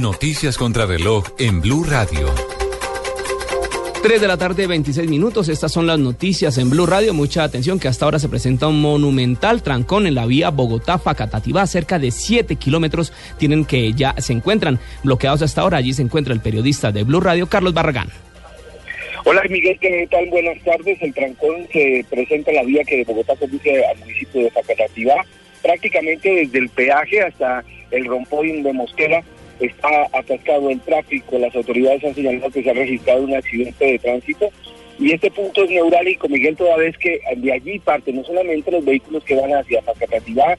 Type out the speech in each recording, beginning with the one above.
Noticias contra reloj en Blue Radio. 3 de la tarde, 26 minutos. Estas son las noticias en Blue Radio. Mucha atención que hasta ahora se presenta un monumental trancón en la vía Bogotá-Facatativá. Cerca de 7 kilómetros tienen que ya se encuentran bloqueados hasta ahora. Allí se encuentra el periodista de Blue Radio, Carlos Barragán. Hola Miguel, ¿qué tal? Buenas tardes. El trancón se presenta en la vía que de Bogotá conduce al municipio de Facatativá, prácticamente desde el peaje hasta el rompoín de Mosquera. Está atascado el tráfico. Las autoridades han señalado que se ha registrado un accidente de tránsito y este punto es neurálgico, Miguel, toda vez que de allí parten no solamente los vehículos que van hacia Facatativá,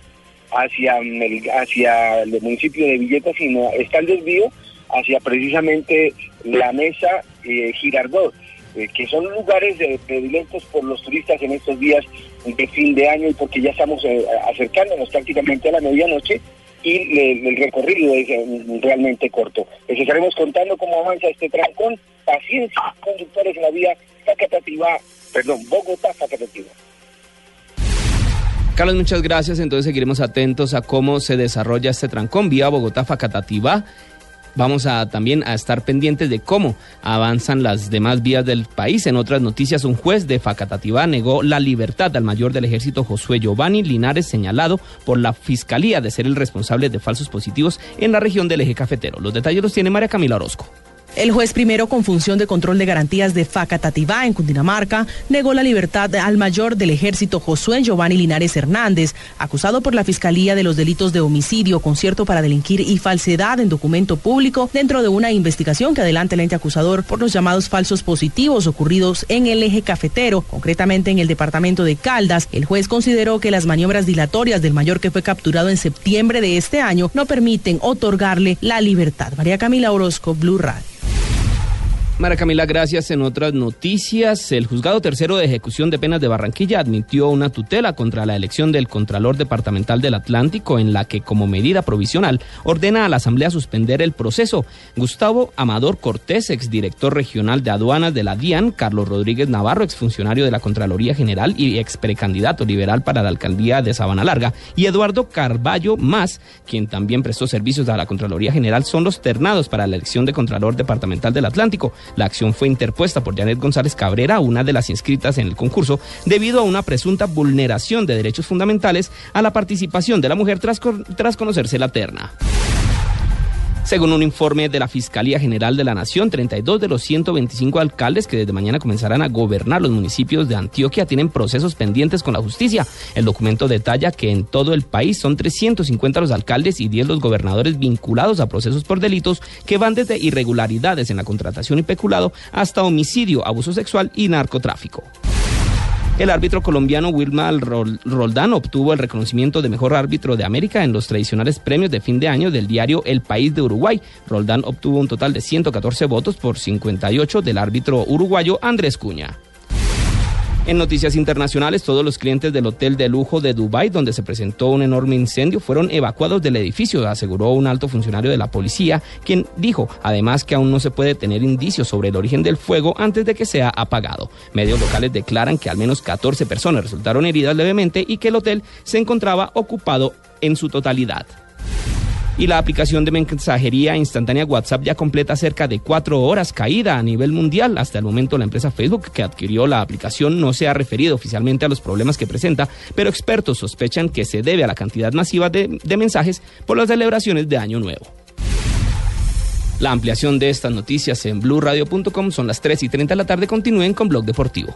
hacia el, hacia el municipio de Villeta, sino está el desvío hacia precisamente la mesa eh, Girardot. Eh, que son lugares predilectos por los turistas en estos días de fin de año y porque ya estamos eh, acercándonos prácticamente a la medianoche y el recorrido es realmente corto. Les estaremos contando cómo avanza este trancón. Paciencia, conductores en la vía Facatativá, perdón, Bogotá-Facatativá. Carlos, muchas gracias. Entonces seguiremos atentos a cómo se desarrolla este trancón vía Bogotá-Facatativá Vamos a también a estar pendientes de cómo avanzan las demás vías del país. En otras noticias, un juez de Facatativá negó la libertad al mayor del ejército Josué Giovanni Linares, señalado por la Fiscalía de ser el responsable de falsos positivos en la región del eje cafetero. Los detalles los tiene María Camila Orozco. El juez primero con función de control de garantías de Facatativá en Cundinamarca negó la libertad al mayor del ejército Josué Giovanni Linares Hernández, acusado por la Fiscalía de los delitos de homicidio, concierto para delinquir y falsedad en documento público dentro de una investigación que adelanta el ente acusador por los llamados falsos positivos ocurridos en el eje cafetero, concretamente en el departamento de Caldas. El juez consideró que las maniobras dilatorias del mayor que fue capturado en septiembre de este año no permiten otorgarle la libertad. María Camila Orozco, Blue Radio. Mara Camila, gracias. En otras noticias, el juzgado tercero de ejecución de penas de Barranquilla admitió una tutela contra la elección del Contralor Departamental del Atlántico, en la que, como medida provisional, ordena a la Asamblea suspender el proceso. Gustavo Amador Cortés, exdirector regional de aduanas de la DIAN, Carlos Rodríguez Navarro, exfuncionario de la Contraloría General y ex precandidato liberal para la alcaldía de Sabana Larga, y Eduardo Carballo Más, quien también prestó servicios a la Contraloría General, son los ternados para la elección de Contralor Departamental del Atlántico. La acción fue interpuesta por Janet González Cabrera, una de las inscritas en el concurso, debido a una presunta vulneración de derechos fundamentales a la participación de la mujer tras, tras conocerse la terna. Según un informe de la Fiscalía General de la Nación, 32 de los 125 alcaldes que desde mañana comenzarán a gobernar los municipios de Antioquia tienen procesos pendientes con la justicia. El documento detalla que en todo el país son 350 los alcaldes y 10 los gobernadores vinculados a procesos por delitos que van desde irregularidades en la contratación y peculado hasta homicidio, abuso sexual y narcotráfico. El árbitro colombiano Wilmar Roldán obtuvo el reconocimiento de mejor árbitro de América en los tradicionales premios de fin de año del diario El País de Uruguay. Roldán obtuvo un total de 114 votos por 58 del árbitro uruguayo Andrés Cuña. En noticias internacionales, todos los clientes del hotel de lujo de Dubái, donde se presentó un enorme incendio, fueron evacuados del edificio, aseguró un alto funcionario de la policía, quien dijo además que aún no se puede tener indicios sobre el origen del fuego antes de que sea apagado. Medios locales declaran que al menos 14 personas resultaron heridas levemente y que el hotel se encontraba ocupado en su totalidad y la aplicación de mensajería instantánea WhatsApp ya completa cerca de cuatro horas caída a nivel mundial. Hasta el momento la empresa Facebook que adquirió la aplicación no se ha referido oficialmente a los problemas que presenta, pero expertos sospechan que se debe a la cantidad masiva de, mensajes por las celebraciones de Año Nuevo. La ampliación de estas noticias en blurradio.com son las 3 y 30 de la tarde. Continúen con Blog Deportivo.